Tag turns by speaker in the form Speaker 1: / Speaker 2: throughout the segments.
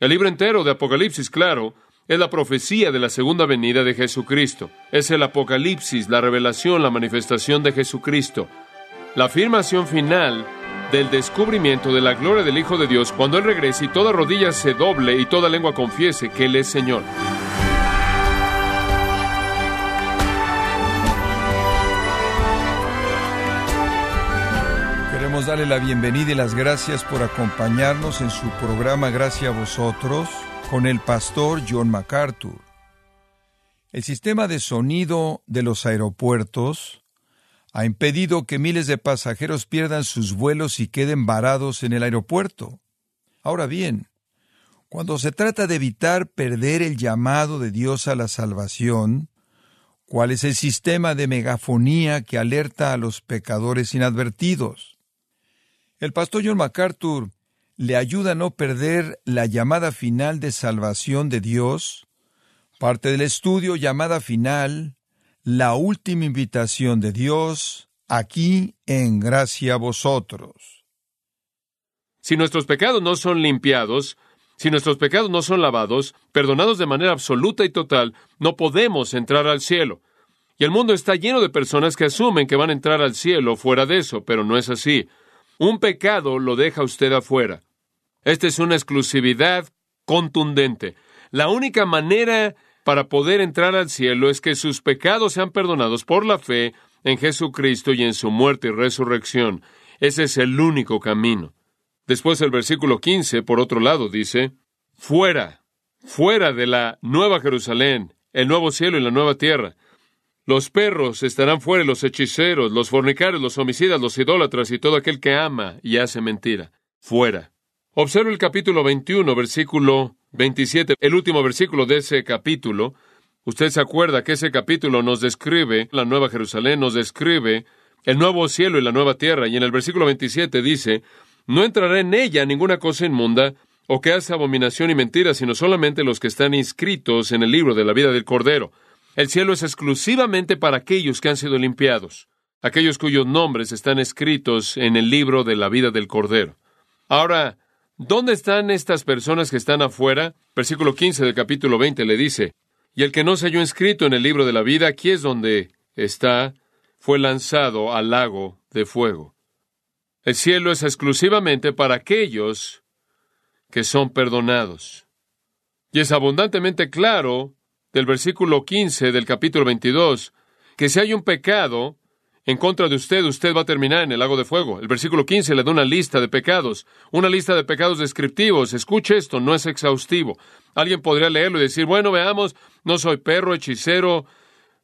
Speaker 1: El libro entero de Apocalipsis, claro, es la profecía de la segunda venida de Jesucristo. Es el Apocalipsis, la revelación, la manifestación de Jesucristo. La afirmación final del descubrimiento de la gloria del Hijo de Dios cuando Él regrese y toda rodilla se doble y toda lengua confiese que Él es Señor.
Speaker 2: Queremos darle la bienvenida y las gracias por acompañarnos en su programa Gracias a vosotros con el pastor John MacArthur. El sistema de sonido de los aeropuertos ha impedido que miles de pasajeros pierdan sus vuelos y queden varados en el aeropuerto. Ahora bien, cuando se trata de evitar perder el llamado de Dios a la salvación, ¿cuál es el sistema de megafonía que alerta a los pecadores inadvertidos? El pastor John MacArthur le ayuda a no perder la llamada final de salvación de Dios, parte del estudio llamada final, la última invitación de Dios aquí en gracia a vosotros.
Speaker 1: Si nuestros pecados no son limpiados, si nuestros pecados no son lavados, perdonados de manera absoluta y total, no podemos entrar al cielo. Y el mundo está lleno de personas que asumen que van a entrar al cielo fuera de eso, pero no es así. Un pecado lo deja usted afuera. Esta es una exclusividad contundente. La única manera para poder entrar al cielo es que sus pecados sean perdonados por la fe en Jesucristo y en su muerte y resurrección. Ese es el único camino. Después el versículo 15, por otro lado, dice, fuera, fuera de la nueva Jerusalén, el nuevo cielo y la nueva tierra. Los perros estarán fuera, los hechiceros, los fornicarios, los homicidas, los idólatras y todo aquel que ama y hace mentira. Fuera. Observe el capítulo 21, versículo 27, el último versículo de ese capítulo. Usted se acuerda que ese capítulo nos describe la Nueva Jerusalén, nos describe el nuevo cielo y la nueva tierra, y en el versículo 27 dice, no entrará en ella ninguna cosa inmunda o que hace abominación y mentira, sino solamente los que están inscritos en el libro de la vida del Cordero. El cielo es exclusivamente para aquellos que han sido limpiados, aquellos cuyos nombres están escritos en el libro de la vida del Cordero. Ahora, ¿Dónde están estas personas que están afuera? Versículo 15 del capítulo 20 le dice, y el que no se halló inscrito en el libro de la vida, aquí es donde está, fue lanzado al lago de fuego. El cielo es exclusivamente para aquellos que son perdonados. Y es abundantemente claro del versículo 15 del capítulo 22 que si hay un pecado, en contra de usted, usted va a terminar en el lago de fuego. El versículo 15 le da una lista de pecados, una lista de pecados descriptivos. Escuche esto, no es exhaustivo. Alguien podría leerlo y decir, bueno, veamos, no soy perro, hechicero,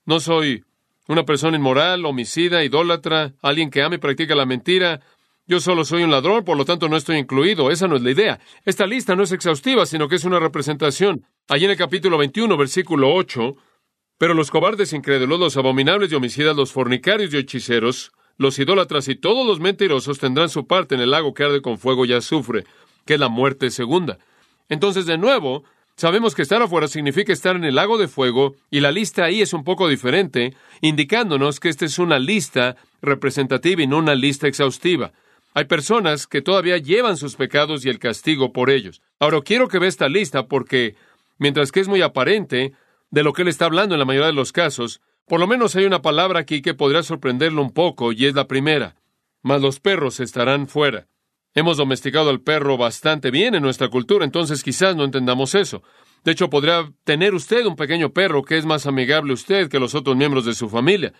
Speaker 1: no soy una persona inmoral, homicida, idólatra, alguien que ama y practica la mentira. Yo solo soy un ladrón, por lo tanto no estoy incluido. Esa no es la idea. Esta lista no es exhaustiva, sino que es una representación. Allí en el capítulo 21, versículo 8, pero los cobardes incrédulos, los abominables y homicidas, los fornicarios y hechiceros, los idólatras y todos los mentirosos tendrán su parte en el lago que arde con fuego y azufre, que es la muerte segunda. Entonces, de nuevo, sabemos que estar afuera significa estar en el lago de fuego, y la lista ahí es un poco diferente, indicándonos que esta es una lista representativa y no una lista exhaustiva. Hay personas que todavía llevan sus pecados y el castigo por ellos. Ahora, quiero que vea esta lista porque, mientras que es muy aparente, de lo que él está hablando en la mayoría de los casos, por lo menos hay una palabra aquí que podría sorprenderlo un poco, y es la primera. Mas los perros estarán fuera. Hemos domesticado al perro bastante bien en nuestra cultura, entonces quizás no entendamos eso. De hecho, podría tener usted un pequeño perro que es más amigable usted que los otros miembros de su familia.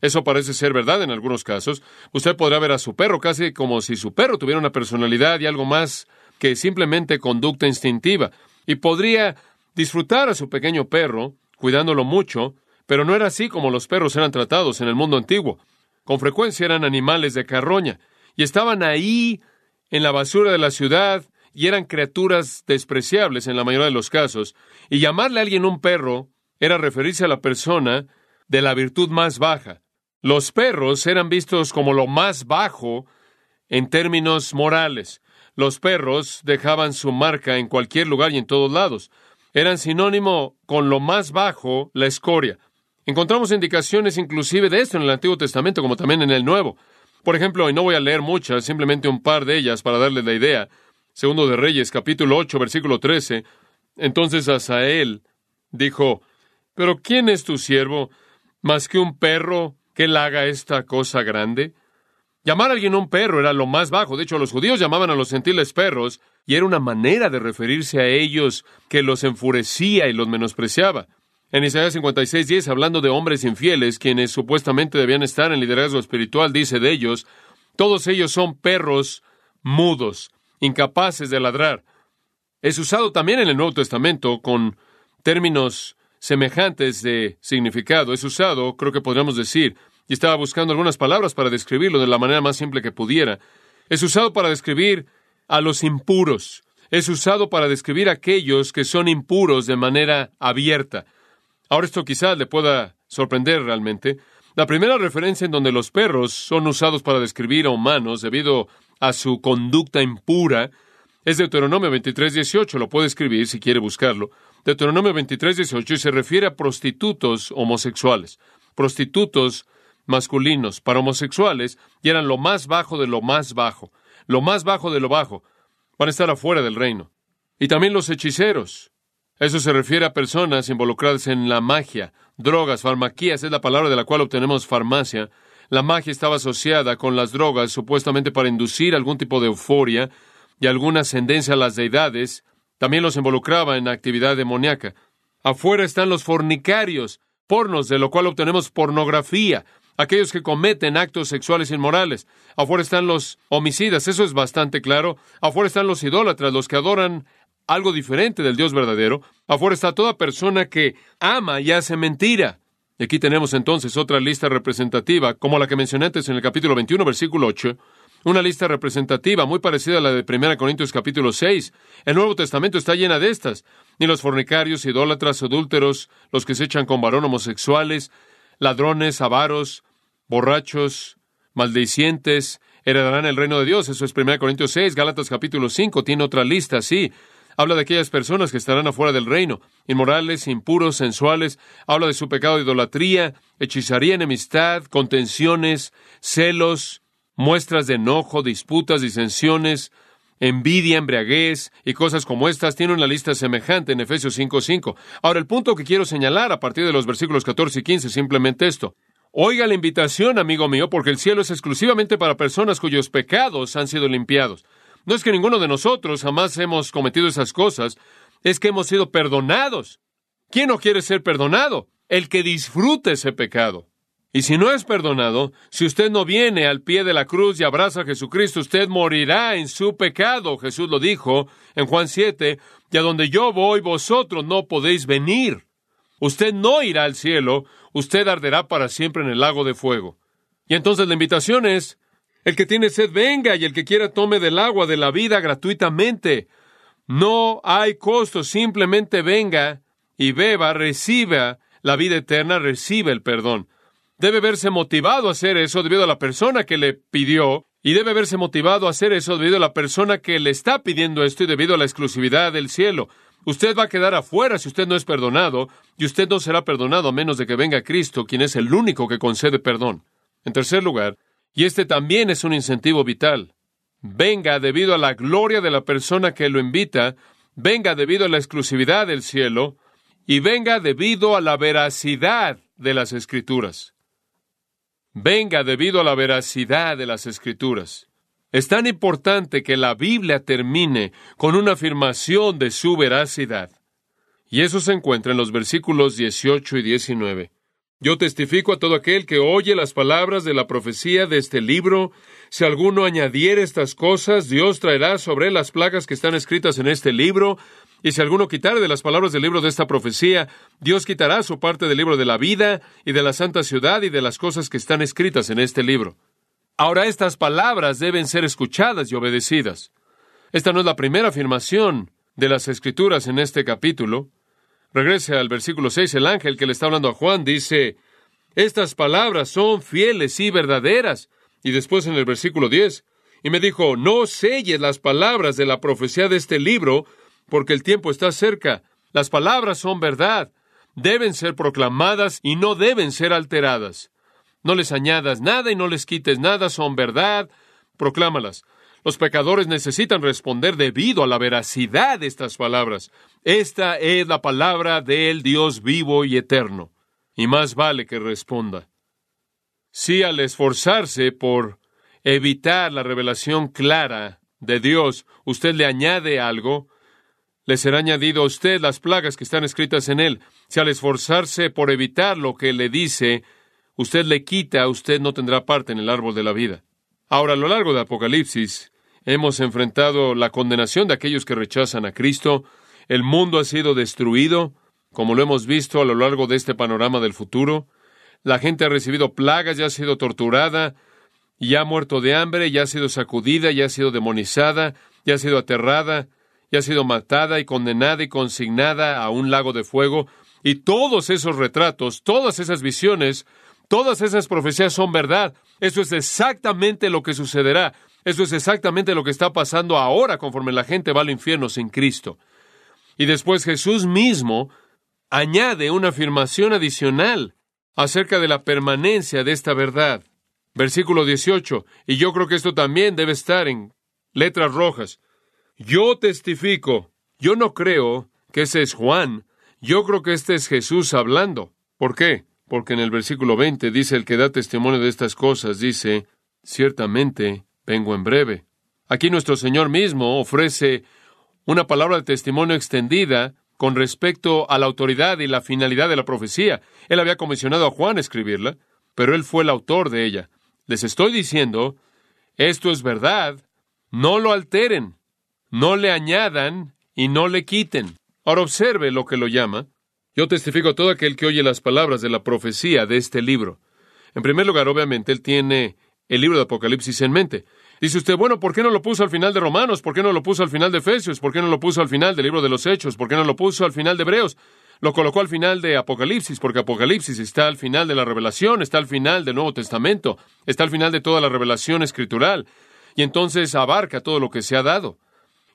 Speaker 1: Eso parece ser verdad en algunos casos. Usted podrá ver a su perro casi como si su perro tuviera una personalidad y algo más que simplemente conducta instintiva. Y podría disfrutar a su pequeño perro, cuidándolo mucho, pero no era así como los perros eran tratados en el mundo antiguo. Con frecuencia eran animales de carroña, y estaban ahí en la basura de la ciudad, y eran criaturas despreciables en la mayoría de los casos, y llamarle a alguien un perro era referirse a la persona de la virtud más baja. Los perros eran vistos como lo más bajo en términos morales. Los perros dejaban su marca en cualquier lugar y en todos lados eran sinónimo con lo más bajo, la escoria. Encontramos indicaciones inclusive de esto en el Antiguo Testamento como también en el Nuevo. Por ejemplo, y no voy a leer muchas, simplemente un par de ellas para darles la idea. Segundo de Reyes, capítulo 8, versículo 13. Entonces Asael dijo, ¿Pero quién es tu siervo más que un perro que él haga esta cosa grande? Llamar a alguien un perro era lo más bajo. De hecho, los judíos llamaban a los gentiles perros y era una manera de referirse a ellos que los enfurecía y los menospreciaba. En Isaías 56:10, hablando de hombres infieles, quienes supuestamente debían estar en liderazgo espiritual, dice de ellos, todos ellos son perros mudos, incapaces de ladrar. Es usado también en el Nuevo Testamento con términos semejantes de significado. Es usado, creo que podríamos decir, y estaba buscando algunas palabras para describirlo de la manera más simple que pudiera. Es usado para describir a los impuros. Es usado para describir a aquellos que son impuros de manera abierta. Ahora esto quizás le pueda sorprender realmente. La primera referencia en donde los perros son usados para describir a humanos debido a su conducta impura es Deuteronomio 23, 18. Lo puede escribir si quiere buscarlo. Deuteronomio 23, 18 y se refiere a prostitutos homosexuales. Prostitutos masculinos para homosexuales y eran lo más bajo de lo más bajo, lo más bajo de lo bajo. Van a estar afuera del reino. Y también los hechiceros. Eso se refiere a personas involucradas en la magia, drogas, farmaquías, es la palabra de la cual obtenemos farmacia. La magia estaba asociada con las drogas, supuestamente para inducir algún tipo de euforia y alguna ascendencia a las deidades. También los involucraba en actividad demoníaca. Afuera están los fornicarios, pornos, de lo cual obtenemos pornografía, aquellos que cometen actos sexuales inmorales. Afuera están los homicidas, eso es bastante claro. Afuera están los idólatras, los que adoran algo diferente del Dios verdadero. Afuera está toda persona que ama y hace mentira. Y aquí tenemos entonces otra lista representativa, como la que mencioné antes en el capítulo 21, versículo 8. Una lista representativa muy parecida a la de 1 Corintios capítulo 6. El Nuevo Testamento está llena de estas. Ni los fornicarios, idólatras, adúlteros, los que se echan con varón homosexuales, ladrones, avaros, borrachos, maldicientes, heredarán el reino de Dios. Eso es 1 Corintios 6, Gálatas capítulo 5, tiene otra lista, sí. Habla de aquellas personas que estarán afuera del reino, inmorales, impuros, sensuales. Habla de su pecado de idolatría, hechizaría, enemistad, contenciones, celos, muestras de enojo, disputas, disensiones, envidia, embriaguez y cosas como estas. Tiene una lista semejante en Efesios 5.5. Ahora, el punto que quiero señalar a partir de los versículos 14 y 15 es simplemente esto. Oiga la invitación, amigo mío, porque el cielo es exclusivamente para personas cuyos pecados han sido limpiados. No es que ninguno de nosotros jamás hemos cometido esas cosas, es que hemos sido perdonados. ¿Quién no quiere ser perdonado? El que disfrute ese pecado. Y si no es perdonado, si usted no viene al pie de la cruz y abraza a Jesucristo, usted morirá en su pecado. Jesús lo dijo en Juan 7, y a donde yo voy, vosotros no podéis venir. Usted no irá al cielo, usted arderá para siempre en el lago de fuego. Y entonces la invitación es, el que tiene sed venga y el que quiera tome del agua de la vida gratuitamente. No hay costo, simplemente venga y beba, reciba la vida eterna, reciba el perdón. Debe verse motivado a hacer eso debido a la persona que le pidió y debe verse motivado a hacer eso debido a la persona que le está pidiendo esto y debido a la exclusividad del cielo. Usted va a quedar afuera si usted no es perdonado, y usted no será perdonado a menos de que venga Cristo, quien es el único que concede perdón. En tercer lugar, y este también es un incentivo vital, venga debido a la gloria de la persona que lo invita, venga debido a la exclusividad del cielo, y venga debido a la veracidad de las escrituras. Venga debido a la veracidad de las escrituras. Es tan importante que la Biblia termine con una afirmación de su veracidad. Y eso se encuentra en los versículos 18 y 19. Yo testifico a todo aquel que oye las palabras de la profecía de este libro. Si alguno añadiere estas cosas, Dios traerá sobre él las plagas que están escritas en este libro. Y si alguno quitare de las palabras del libro de esta profecía, Dios quitará su parte del libro de la vida y de la santa ciudad y de las cosas que están escritas en este libro. Ahora estas palabras deben ser escuchadas y obedecidas. Esta no es la primera afirmación de las Escrituras en este capítulo. Regrese al versículo 6, el ángel que le está hablando a Juan dice, estas palabras son fieles y verdaderas. Y después en el versículo 10, y me dijo, no selles las palabras de la profecía de este libro, porque el tiempo está cerca. Las palabras son verdad, deben ser proclamadas y no deben ser alteradas. No les añadas nada y no les quites nada, son verdad, proclámalas. Los pecadores necesitan responder debido a la veracidad de estas palabras. Esta es la palabra del Dios vivo y eterno. Y más vale que responda. Si al esforzarse por evitar la revelación clara de Dios, usted le añade algo, le será añadido a usted las plagas que están escritas en él. Si al esforzarse por evitar lo que le dice, usted le quita, usted no tendrá parte en el árbol de la vida. Ahora, a lo largo de Apocalipsis, hemos enfrentado la condenación de aquellos que rechazan a Cristo, el mundo ha sido destruido, como lo hemos visto a lo largo de este panorama del futuro, la gente ha recibido plagas, ya ha sido torturada, ya ha muerto de hambre, ya ha sido sacudida, ya ha sido demonizada, ya ha sido aterrada, ya ha sido matada y condenada y consignada a un lago de fuego. Y todos esos retratos, todas esas visiones, todas esas profecías son verdad. Eso es exactamente lo que sucederá. Eso es exactamente lo que está pasando ahora conforme la gente va al infierno sin Cristo. Y después Jesús mismo añade una afirmación adicional acerca de la permanencia de esta verdad. Versículo 18, y yo creo que esto también debe estar en letras rojas. Yo testifico, yo no creo que ese es Juan, yo creo que este es Jesús hablando. ¿Por qué? Porque en el versículo 20 dice el que da testimonio de estas cosas, dice, ciertamente vengo en breve. Aquí nuestro Señor mismo ofrece una palabra de testimonio extendida con respecto a la autoridad y la finalidad de la profecía. Él había comisionado a Juan a escribirla, pero él fue el autor de ella. Les estoy diciendo, esto es verdad, no lo alteren, no le añadan y no le quiten. Ahora observe lo que lo llama. Yo testifico a todo aquel que oye las palabras de la profecía de este libro. En primer lugar, obviamente, él tiene el libro de Apocalipsis en mente. Dice usted, bueno, ¿por qué no lo puso al final de Romanos? ¿Por qué no lo puso al final de Efesios? ¿Por qué no lo puso al final del libro de los Hechos? ¿Por qué no lo puso al final de Hebreos? Lo colocó al final de Apocalipsis, porque Apocalipsis está al final de la revelación, está al final del Nuevo Testamento, está al final de toda la revelación escritural, y entonces abarca todo lo que se ha dado.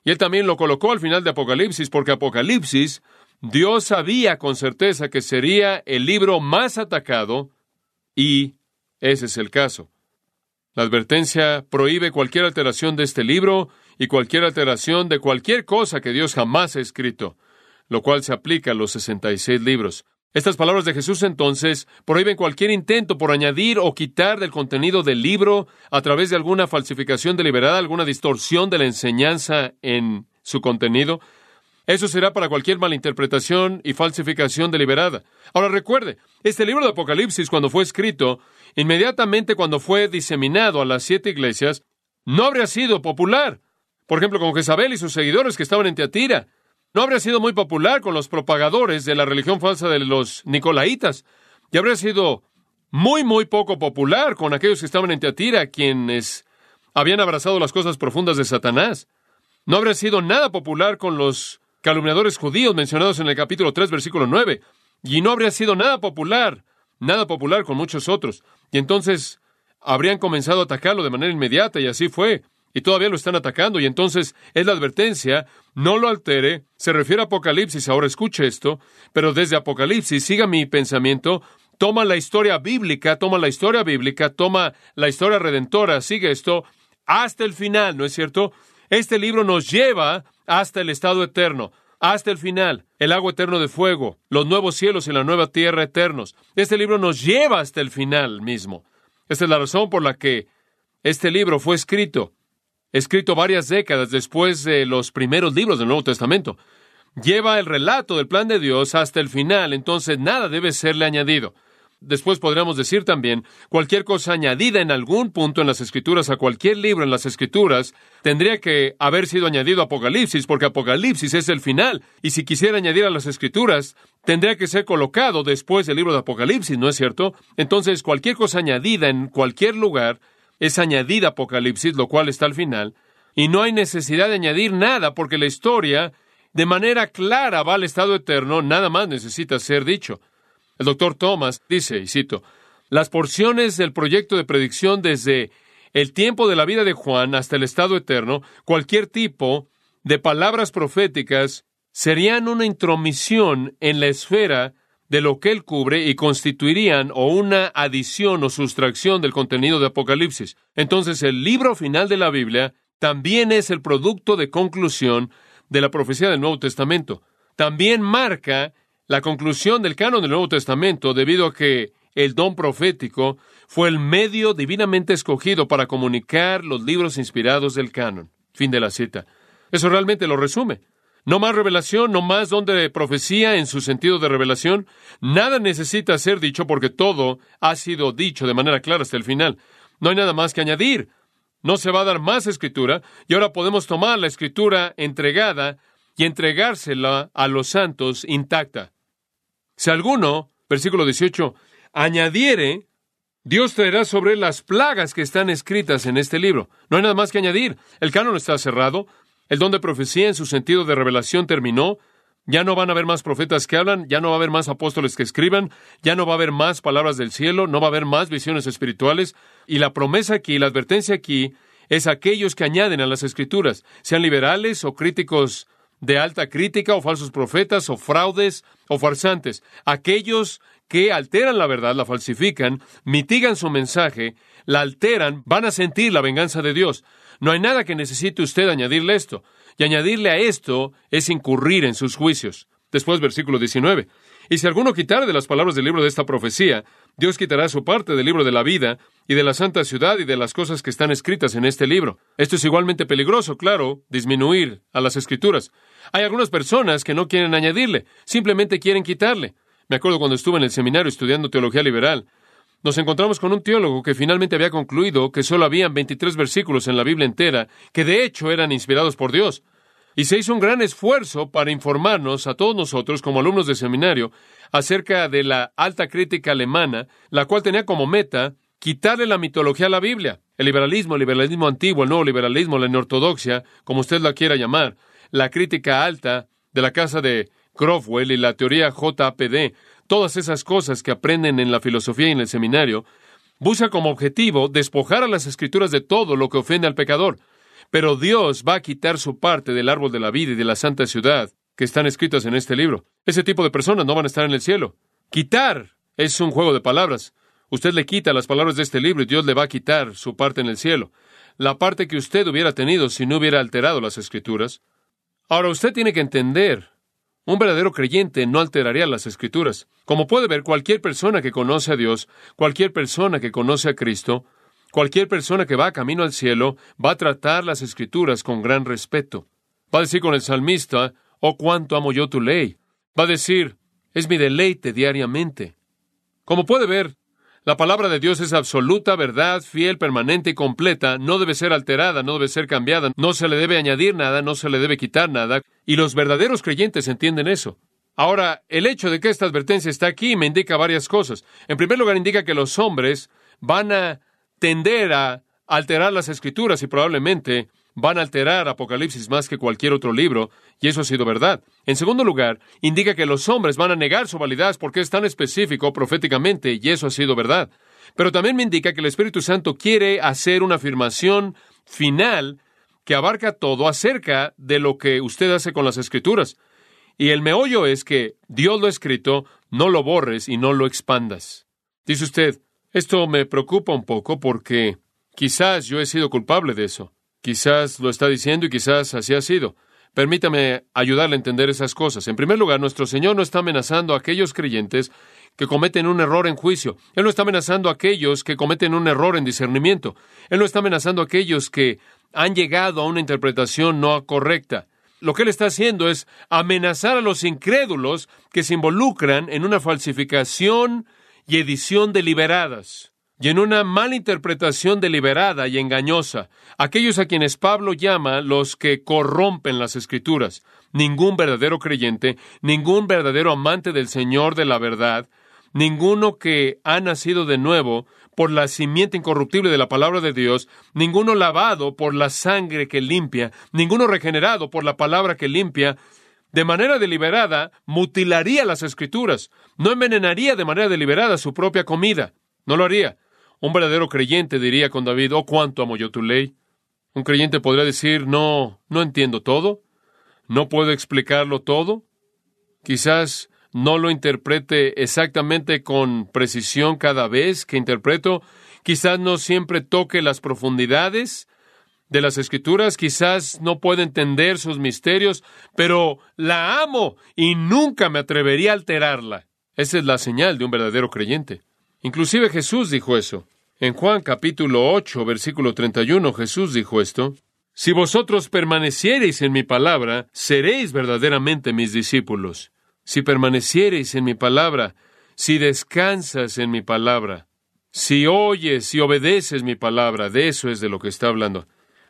Speaker 1: Y él también lo colocó al final de Apocalipsis, porque Apocalipsis, Dios sabía con certeza que sería el libro más atacado, y ese es el caso. La advertencia prohíbe cualquier alteración de este libro y cualquier alteración de cualquier cosa que Dios jamás ha escrito, lo cual se aplica a los 66 libros. Estas palabras de Jesús entonces prohíben cualquier intento por añadir o quitar del contenido del libro a través de alguna falsificación deliberada, alguna distorsión de la enseñanza en su contenido. Eso será para cualquier malinterpretación y falsificación deliberada. Ahora recuerde, este libro de Apocalipsis, cuando fue escrito, inmediatamente cuando fue diseminado a las siete iglesias, no habría sido popular. Por ejemplo, con Jezabel y sus seguidores que estaban en Teatira. No habría sido muy popular con los propagadores de la religión falsa de los Nicolaitas. Y habría sido muy, muy poco popular con aquellos que estaban en Teatira, quienes habían abrazado las cosas profundas de Satanás. No habría sido nada popular con los calumniadores judíos mencionados en el capítulo 3, versículo 9, y no habría sido nada popular, nada popular con muchos otros. Y entonces habrían comenzado a atacarlo de manera inmediata, y así fue. Y todavía lo están atacando, y entonces es la advertencia, no lo altere, se refiere a Apocalipsis, ahora escuche esto, pero desde Apocalipsis, siga mi pensamiento, toma la historia bíblica, toma la historia bíblica, toma la historia redentora, sigue esto, hasta el final, ¿no es cierto? Este libro nos lleva hasta el estado eterno, hasta el final, el agua eterno de fuego, los nuevos cielos y la nueva tierra eternos. Este libro nos lleva hasta el final mismo. Esta es la razón por la que este libro fue escrito, escrito varias décadas después de los primeros libros del Nuevo Testamento. Lleva el relato del plan de Dios hasta el final, entonces nada debe serle añadido. Después podríamos decir también, cualquier cosa añadida en algún punto en las Escrituras, a cualquier libro en las Escrituras, tendría que haber sido añadido Apocalipsis, porque Apocalipsis es el final, y si quisiera añadir a las Escrituras, tendría que ser colocado después del libro de Apocalipsis, ¿no es cierto? Entonces, cualquier cosa añadida en cualquier lugar es añadida Apocalipsis, lo cual está al final, y no hay necesidad de añadir nada, porque la historia, de manera clara, va al estado eterno, nada más necesita ser dicho. El doctor Thomas dice, y cito, las porciones del proyecto de predicción desde el tiempo de la vida de Juan hasta el estado eterno, cualquier tipo de palabras proféticas serían una intromisión en la esfera de lo que él cubre y constituirían o una adición o sustracción del contenido de Apocalipsis. Entonces el libro final de la Biblia también es el producto de conclusión de la profecía del Nuevo Testamento. También marca la conclusión del canon del Nuevo Testamento debido a que el don profético fue el medio divinamente escogido para comunicar los libros inspirados del canon. Fin de la cita. Eso realmente lo resume. No más revelación, no más don de profecía en su sentido de revelación. Nada necesita ser dicho porque todo ha sido dicho de manera clara hasta el final. No hay nada más que añadir. No se va a dar más escritura y ahora podemos tomar la escritura entregada y entregársela a los santos intacta. Si alguno, versículo 18, añadiere, Dios traerá sobre las plagas que están escritas en este libro. No hay nada más que añadir. El canon está cerrado. El don de profecía en su sentido de revelación terminó. Ya no van a haber más profetas que hablan, ya no va a haber más apóstoles que escriban, ya no va a haber más palabras del cielo, no va a haber más visiones espirituales. Y la promesa aquí, la advertencia aquí, es aquellos que añaden a las escrituras, sean liberales o críticos de alta crítica o falsos profetas o fraudes o farsantes, aquellos que alteran la verdad, la falsifican, mitigan su mensaje, la alteran, van a sentir la venganza de Dios. No hay nada que necesite usted añadirle esto. Y añadirle a esto es incurrir en sus juicios. Después, versículo 19. Y si alguno quitare de las palabras del libro de esta profecía, Dios quitará su parte del libro de la vida y de la santa ciudad y de las cosas que están escritas en este libro. Esto es igualmente peligroso, claro, disminuir a las escrituras. Hay algunas personas que no quieren añadirle, simplemente quieren quitarle. Me acuerdo cuando estuve en el seminario estudiando teología liberal, nos encontramos con un teólogo que finalmente había concluido que solo habían 23 versículos en la Biblia entera que de hecho eran inspirados por Dios. Y se hizo un gran esfuerzo para informarnos a todos nosotros como alumnos de seminario acerca de la alta crítica alemana, la cual tenía como meta quitarle la mitología a la Biblia. El liberalismo, el liberalismo antiguo, el nuevo liberalismo, la neortodoxia, como usted la quiera llamar, la crítica alta de la casa de Crofwell y la teoría JPD todas esas cosas que aprenden en la filosofía y en el seminario, busca como objetivo despojar a las escrituras de todo lo que ofende al pecador. Pero Dios va a quitar su parte del árbol de la vida y de la santa ciudad que están escritas en este libro. Ese tipo de personas no van a estar en el cielo. Quitar es un juego de palabras. Usted le quita las palabras de este libro y Dios le va a quitar su parte en el cielo. La parte que usted hubiera tenido si no hubiera alterado las escrituras. Ahora usted tiene que entender un verdadero creyente no alteraría las escrituras. Como puede ver, cualquier persona que conoce a Dios, cualquier persona que conoce a Cristo, cualquier persona que va camino al cielo, va a tratar las escrituras con gran respeto. Va a decir con el salmista, oh cuánto amo yo tu ley. Va a decir, es mi deleite diariamente. Como puede ver, la palabra de Dios es absoluta, verdad, fiel, permanente y completa, no debe ser alterada, no debe ser cambiada, no se le debe añadir nada, no se le debe quitar nada, y los verdaderos creyentes entienden eso. Ahora, el hecho de que esta advertencia está aquí me indica varias cosas. En primer lugar, indica que los hombres van a tender a alterar las escrituras y probablemente van a alterar Apocalipsis más que cualquier otro libro, y eso ha sido verdad. En segundo lugar, indica que los hombres van a negar su validez porque es tan específico proféticamente, y eso ha sido verdad. Pero también me indica que el Espíritu Santo quiere hacer una afirmación final que abarca todo acerca de lo que usted hace con las escrituras. Y el meollo es que Dios lo ha escrito, no lo borres y no lo expandas. Dice usted, esto me preocupa un poco porque quizás yo he sido culpable de eso. Quizás lo está diciendo y quizás así ha sido. Permítame ayudarle a entender esas cosas. En primer lugar, nuestro Señor no está amenazando a aquellos creyentes que cometen un error en juicio. Él no está amenazando a aquellos que cometen un error en discernimiento. Él no está amenazando a aquellos que han llegado a una interpretación no correcta. Lo que él está haciendo es amenazar a los incrédulos que se involucran en una falsificación y edición deliberadas y en una mala interpretación deliberada y engañosa, aquellos a quienes Pablo llama los que corrompen las escrituras. Ningún verdadero creyente, ningún verdadero amante del Señor de la verdad, ninguno que ha nacido de nuevo por la simiente incorruptible de la palabra de Dios, ninguno lavado por la sangre que limpia, ninguno regenerado por la palabra que limpia, de manera deliberada mutilaría las escrituras, no envenenaría de manera deliberada su propia comida, no lo haría. Un verdadero creyente diría con David, oh cuánto amo yo tu ley. Un creyente podría decir, no, no entiendo todo, no puedo explicarlo todo. Quizás no lo interprete exactamente con precisión cada vez que interpreto, quizás no siempre toque las profundidades de las Escrituras, quizás no puedo entender sus misterios, pero la amo y nunca me atrevería a alterarla. Esa es la señal de un verdadero creyente. Inclusive Jesús dijo eso. En Juan capítulo 8, versículo 31, Jesús dijo esto. Si vosotros permaneciereis en mi palabra, seréis verdaderamente mis discípulos. Si permaneciereis en mi palabra, si descansas en mi palabra, si oyes y obedeces mi palabra, de eso es de lo que está hablando.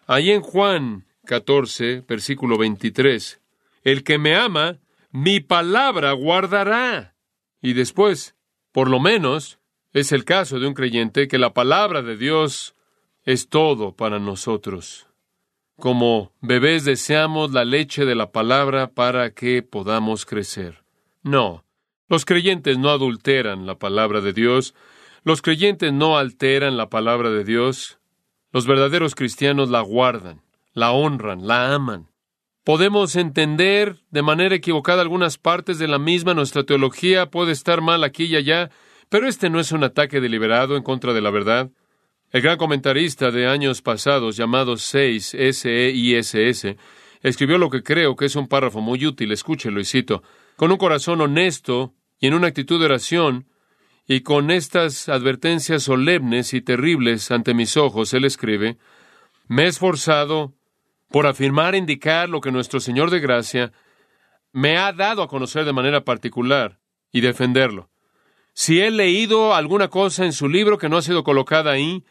Speaker 1: Ahí en Juan 14, versículo 23, el que me ama, mi palabra guardará. Y después, por lo menos, es el caso de un creyente que la palabra de Dios es todo para nosotros. Como bebés deseamos la leche de la palabra para que podamos crecer. No, los creyentes no adulteran la palabra de Dios, los creyentes no alteran la palabra de Dios, los verdaderos cristianos la guardan, la honran, la aman. Podemos entender de manera equivocada algunas partes de la misma, nuestra teología puede estar mal aquí y allá, pero este no es un ataque deliberado en contra de la verdad. El gran comentarista de años pasados, llamado 6 S-E-I-S-S, escribió lo que creo que es un párrafo muy útil. Escúchelo y cito. Con un corazón honesto y en una actitud de oración, y con estas advertencias solemnes y terribles ante mis ojos, él escribe, me he esforzado por afirmar e indicar lo que nuestro Señor de gracia me ha dado a conocer de manera particular y defenderlo. Si he leído alguna cosa en su libro que no ha sido colocada ahí,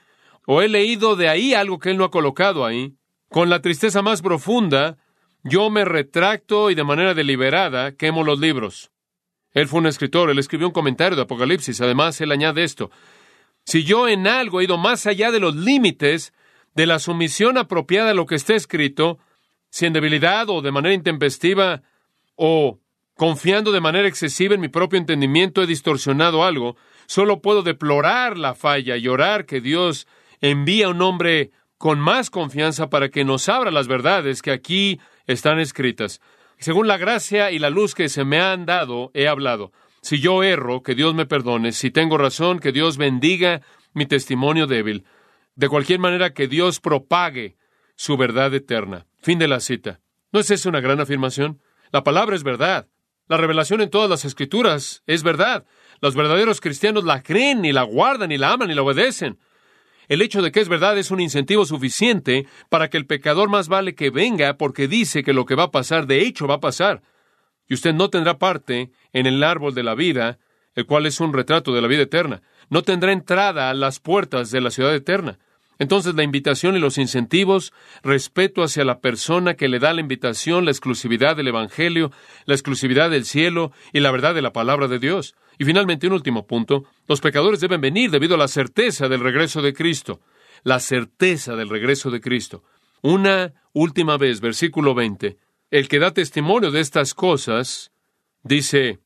Speaker 1: o he leído de ahí algo que él no ha colocado ahí, con la tristeza más profunda, yo me retracto y de manera deliberada quemo los libros. Él fue un escritor, él escribió un comentario de Apocalipsis. Además, él añade esto. Si yo en algo he ido más allá de los límites de la sumisión apropiada a lo que está escrito, si en debilidad o de manera intempestiva o confiando de manera excesiva en mi propio entendimiento he distorsionado algo, solo puedo deplorar la falla y orar que Dios envíe a un hombre con más confianza para que nos abra las verdades que aquí están escritas. Según la gracia y la luz que se me han dado, he hablado. Si yo erro, que Dios me perdone. Si tengo razón, que Dios bendiga mi testimonio débil. De cualquier manera, que Dios propague su verdad eterna. Fin de la cita. ¿No es esa una gran afirmación? La palabra es verdad. La revelación en todas las escrituras es verdad. Los verdaderos cristianos la creen y la guardan y la aman y la obedecen. El hecho de que es verdad es un incentivo suficiente para que el pecador más vale que venga porque dice que lo que va a pasar de hecho va a pasar. Y usted no tendrá parte en el árbol de la vida, el cual es un retrato de la vida eterna. No tendrá entrada a las puertas de la ciudad eterna. Entonces la invitación y los incentivos, respeto hacia la persona que le da la invitación, la exclusividad del Evangelio, la exclusividad del cielo y la verdad de la palabra de Dios. Y finalmente, un último punto, los pecadores deben venir debido a la certeza del regreso de Cristo. La certeza del regreso de Cristo. Una última vez, versículo 20. El que da testimonio de estas cosas dice,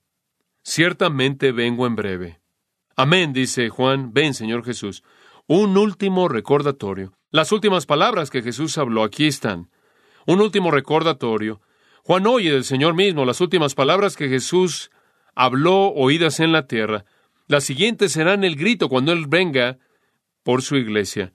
Speaker 1: ciertamente vengo en breve. Amén, dice Juan, ven Señor Jesús. Un último recordatorio. Las últimas palabras que Jesús habló aquí están. Un último recordatorio. Juan oye del Señor mismo las últimas palabras que Jesús habló oídas en la tierra. Las siguientes serán el grito cuando Él venga por su iglesia.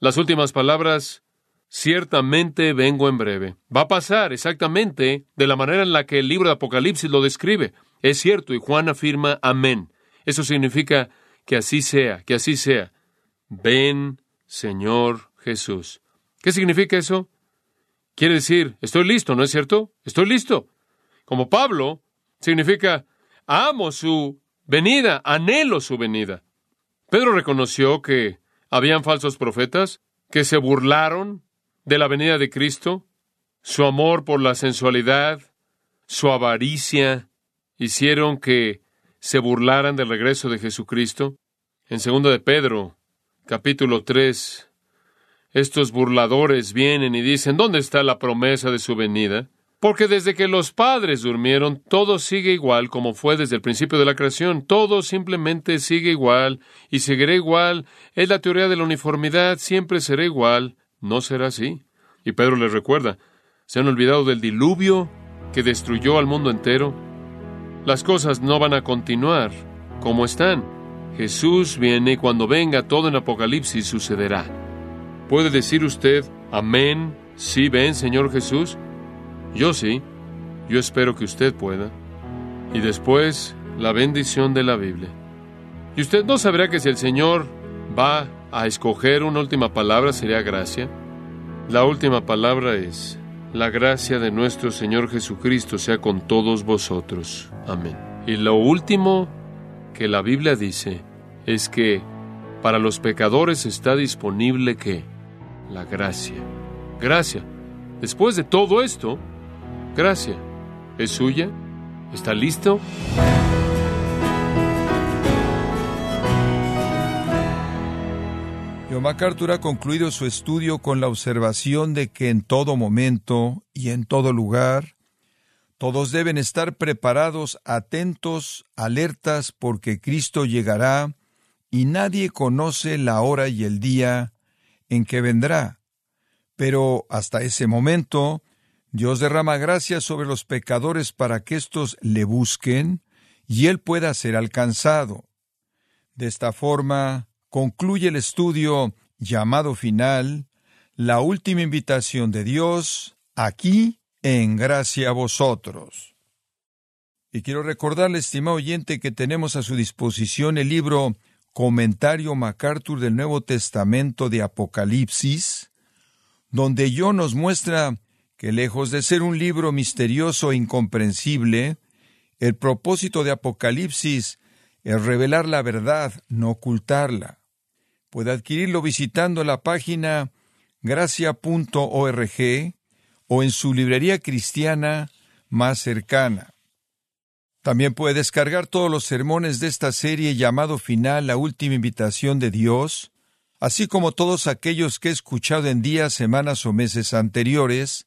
Speaker 1: Las últimas palabras, ciertamente vengo en breve. Va a pasar exactamente de la manera en la que el libro de Apocalipsis lo describe. Es cierto, y Juan afirma amén. Eso significa que así sea, que así sea. Ven, Señor Jesús. ¿Qué significa eso? Quiere decir, estoy listo, ¿no es cierto? Estoy listo. Como Pablo, significa, Amo su venida, anhelo su venida. Pedro reconoció que habían falsos profetas que se burlaron de la venida de Cristo, su amor por la sensualidad, su avaricia, hicieron que se burlaran del regreso de Jesucristo. En segundo de Pedro, capítulo 3, estos burladores vienen y dicen, ¿dónde está la promesa de su venida? Porque desde que los padres durmieron, todo sigue igual como fue desde el principio de la creación. Todo simplemente sigue igual y seguirá igual. Es la teoría de la uniformidad, siempre será igual. No será así. Y Pedro les recuerda, ¿se han olvidado del diluvio que destruyó al mundo entero? Las cosas no van a continuar como están. Jesús viene y cuando venga todo en Apocalipsis sucederá. ¿Puede decir usted, Amén. ¿Sí ven, Señor Jesús? Yo sí. Yo espero que usted pueda. Y después, la bendición de la Biblia. Y usted no sabrá que si el Señor va a escoger una última palabra sería gracia. La última palabra es, la gracia de nuestro Señor Jesucristo sea con todos vosotros. Amén. Y lo último que la Biblia dice es que para los pecadores está disponible que la gracia. Gracia. Después de todo esto, gracia. ¿Es suya? ¿Está listo?
Speaker 2: John MacArthur ha concluido su estudio con la observación de que en todo momento y en todo lugar, todos deben estar preparados, atentos, alertas, porque Cristo llegará y nadie conoce la hora y el día en que vendrá. Pero hasta ese momento, Dios derrama gracia sobre los pecadores para que éstos le busquen y Él pueda ser alcanzado. De esta forma, concluye el estudio llamado final, la última invitación de Dios, aquí en gracia a vosotros. Y quiero recordarle, estimado oyente, que tenemos a su disposición el libro Comentario MacArthur del Nuevo Testamento de Apocalipsis, donde yo nos muestra que lejos de ser un libro misterioso e incomprensible, el propósito de Apocalipsis es revelar la verdad, no ocultarla. Puede adquirirlo visitando la página gracia.org o en su librería cristiana más cercana. También puede descargar todos los sermones de esta serie llamado Final, la última invitación de Dios, así como todos aquellos que he escuchado en días, semanas o meses anteriores,